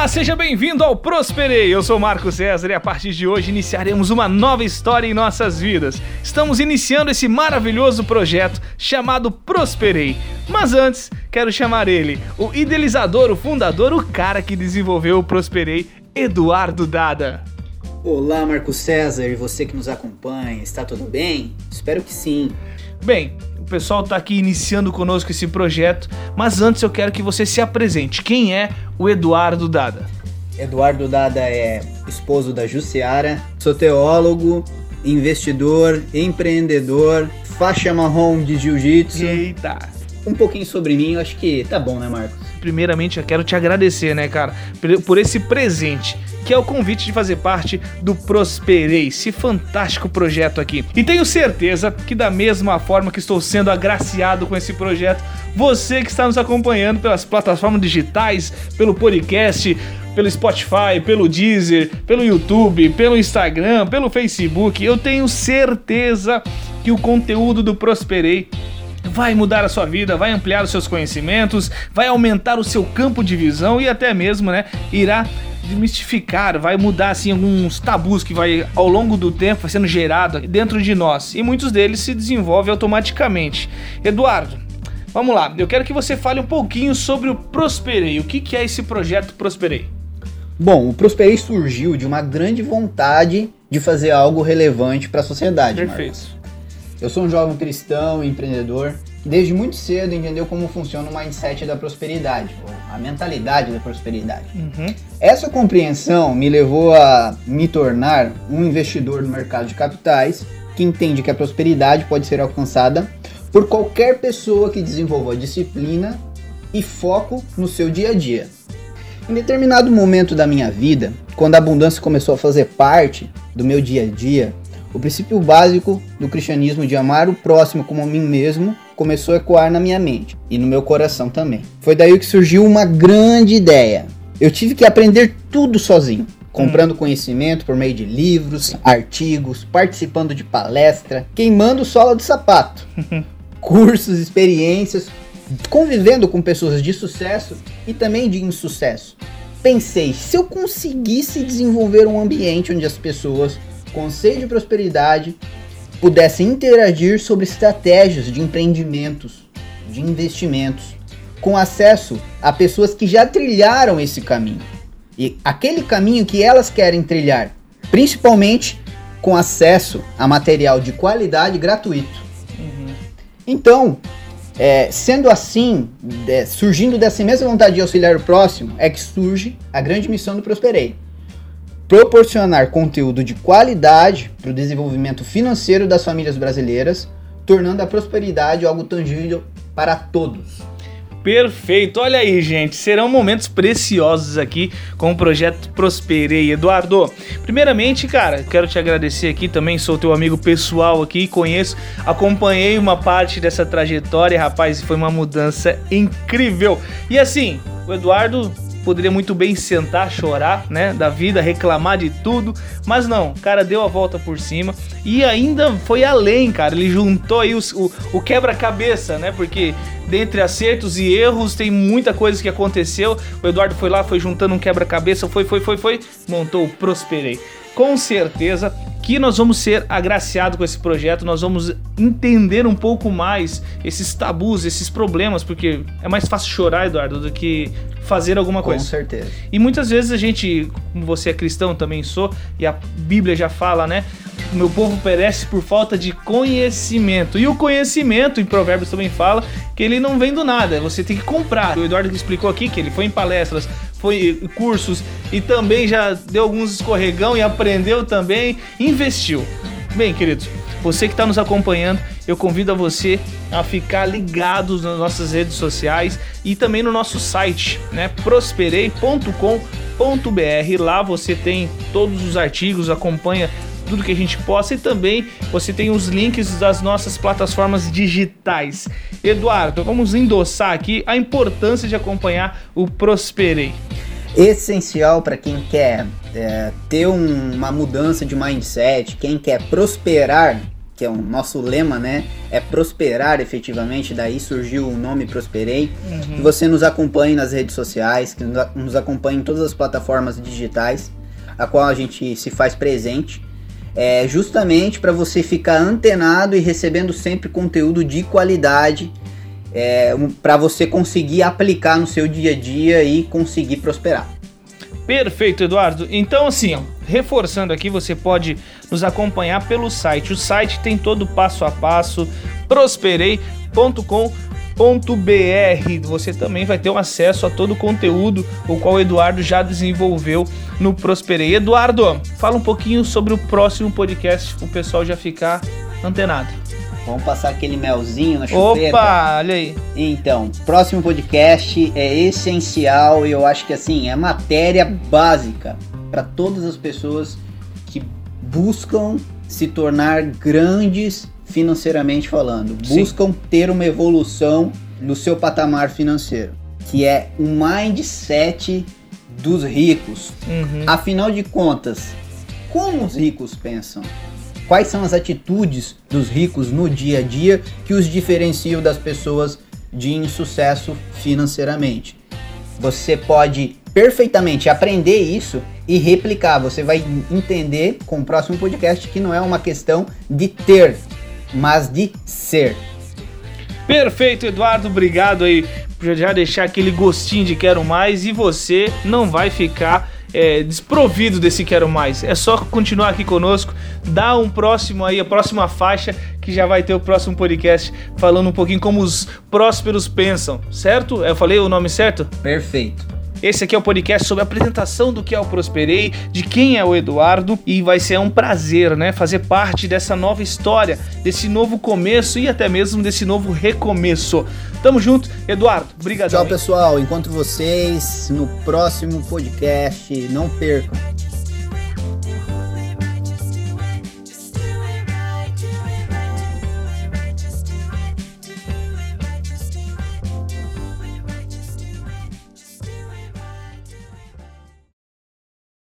Olá, seja bem-vindo ao Prosperei. Eu sou Marco César e a partir de hoje iniciaremos uma nova história em nossas vidas. Estamos iniciando esse maravilhoso projeto chamado Prosperei. Mas antes, quero chamar ele, o idealizador, o fundador, o cara que desenvolveu o Prosperei, Eduardo Dada. Olá, Marco César e você que nos acompanha, está tudo bem? Espero que sim. Bem, o pessoal está aqui iniciando conosco esse projeto, mas antes eu quero que você se apresente. Quem é o Eduardo Dada? Eduardo Dada é esposo da Jussiara, sou teólogo, investidor, empreendedor, faixa marrom de jiu-jitsu. Eita! Um pouquinho sobre mim, eu acho que tá bom, né, Marcos? Primeiramente, eu quero te agradecer, né, cara, por esse presente que é o convite de fazer parte do Prosperei, esse fantástico projeto aqui. E tenho certeza que, da mesma forma que estou sendo agraciado com esse projeto, você que está nos acompanhando pelas plataformas digitais, pelo podcast, pelo Spotify, pelo Deezer, pelo YouTube, pelo Instagram, pelo Facebook, eu tenho certeza que o conteúdo do Prosperei vai mudar a sua vida, vai ampliar os seus conhecimentos, vai aumentar o seu campo de visão e até mesmo, né, irá desmistificar, vai mudar assim alguns tabus que vai ao longo do tempo sendo gerado dentro de nós e muitos deles se desenvolvem automaticamente. Eduardo, vamos lá, eu quero que você fale um pouquinho sobre o Prosperei. O que, que é esse projeto Prosperei? Bom, o Prosperei surgiu de uma grande vontade de fazer algo relevante para a sociedade. Perfeito. Marcos. Eu sou um jovem cristão, empreendedor, que desde muito cedo entendeu como funciona o mindset da prosperidade, ou a mentalidade da prosperidade. Uhum. Essa compreensão me levou a me tornar um investidor no mercado de capitais que entende que a prosperidade pode ser alcançada por qualquer pessoa que desenvolva disciplina e foco no seu dia a dia. Em determinado momento da minha vida, quando a abundância começou a fazer parte do meu dia a dia, o princípio básico do cristianismo de amar o próximo como a mim mesmo começou a ecoar na minha mente e no meu coração também. Foi daí que surgiu uma grande ideia. Eu tive que aprender tudo sozinho, comprando hum. conhecimento por meio de livros, artigos, participando de palestra, queimando sola de sapato, cursos, experiências, convivendo com pessoas de sucesso e também de insucesso. Pensei, se eu conseguisse desenvolver um ambiente onde as pessoas Conselho de Prosperidade pudesse interagir sobre estratégias de empreendimentos, de investimentos, com acesso a pessoas que já trilharam esse caminho. E aquele caminho que elas querem trilhar, principalmente com acesso a material de qualidade gratuito. Uhum. Então, é, sendo assim, é, surgindo dessa mesma vontade de auxiliar o próximo, é que surge a grande missão do Prosperei proporcionar conteúdo de qualidade para o desenvolvimento financeiro das famílias brasileiras, tornando a prosperidade algo tangível para todos. Perfeito, olha aí, gente. Serão momentos preciosos aqui com o projeto Prosperei. Eduardo, primeiramente, cara, quero te agradecer aqui também. Sou teu amigo pessoal aqui, conheço, acompanhei uma parte dessa trajetória, rapaz, e foi uma mudança incrível. E assim, o Eduardo poderia muito bem sentar, chorar, né, da vida, reclamar de tudo, mas não, o cara deu a volta por cima e ainda foi além, cara. Ele juntou aí os, o, o quebra-cabeça, né, porque dentre acertos e erros tem muita coisa que aconteceu. O Eduardo foi lá, foi juntando um quebra-cabeça, foi, foi, foi, foi, montou o Prosperei. Com certeza que nós vamos ser agraciados com esse projeto, nós vamos entender um pouco mais esses tabus, esses problemas, porque é mais fácil chorar, Eduardo, do que fazer alguma coisa. Com certeza. E muitas vezes a gente, como você é cristão, também sou, e a Bíblia já fala, né? O meu povo perece por falta de conhecimento. E o conhecimento, em Provérbios também fala, que ele não vem do nada, você tem que comprar. O Eduardo explicou aqui que ele foi em palestras, foi cursos e também já deu alguns escorregão e aprendeu também, investiu. Bem, queridos, você que está nos acompanhando, eu convido a você a ficar ligado nas nossas redes sociais e também no nosso site, né? prosperei.com.br. Lá você tem todos os artigos, acompanha tudo que a gente possa e também você tem os links das nossas plataformas digitais. Eduardo, vamos endossar aqui a importância de acompanhar o Prosperei. Essencial para quem quer é, ter um, uma mudança de mindset, quem quer prosperar que é o nosso lema, né? É prosperar efetivamente, daí surgiu o nome Prosperei. Uhum. Que você nos acompanhe nas redes sociais, que nos acompanhe em todas as plataformas digitais, a qual a gente se faz presente. É justamente para você ficar antenado e recebendo sempre conteúdo de qualidade é, para você conseguir aplicar no seu dia a dia e conseguir prosperar. Perfeito, Eduardo. Então, assim, reforçando aqui, você pode nos acompanhar pelo site. O site tem todo o passo a passo, prosperei.com.br. Você também vai ter um acesso a todo o conteúdo o qual o Eduardo já desenvolveu no Prosperei. Eduardo, fala um pouquinho sobre o próximo podcast, o pessoal já ficar antenado. Vamos passar aquele melzinho na chupeta. Opa, olha aí. Então, próximo podcast é essencial e eu acho que assim, é matéria básica para todas as pessoas que buscam se tornar grandes financeiramente falando, Sim. buscam ter uma evolução no seu patamar financeiro, que é o mindset dos ricos. Uhum. Afinal de contas, como os ricos pensam? Quais são as atitudes dos ricos no dia a dia que os diferenciam das pessoas de insucesso financeiramente? Você pode perfeitamente aprender isso e replicar. Você vai entender com o próximo podcast que não é uma questão de ter, mas de ser. Perfeito, Eduardo. Obrigado aí já deixar aquele gostinho de quero mais e você não vai ficar é, desprovido desse quero mais. É só continuar aqui conosco, dar um próximo aí, a próxima faixa que já vai ter o próximo podcast falando um pouquinho como os prósperos pensam, certo? Eu falei o nome certo? Perfeito. Esse aqui é o podcast sobre a apresentação do que é o Prosperei, de quem é o Eduardo e vai ser um prazer, né, fazer parte dessa nova história, desse novo começo e até mesmo desse novo recomeço. Tamo junto, Eduardo. Obrigado. Tchau, pessoal. Encontro vocês no próximo podcast. Não percam.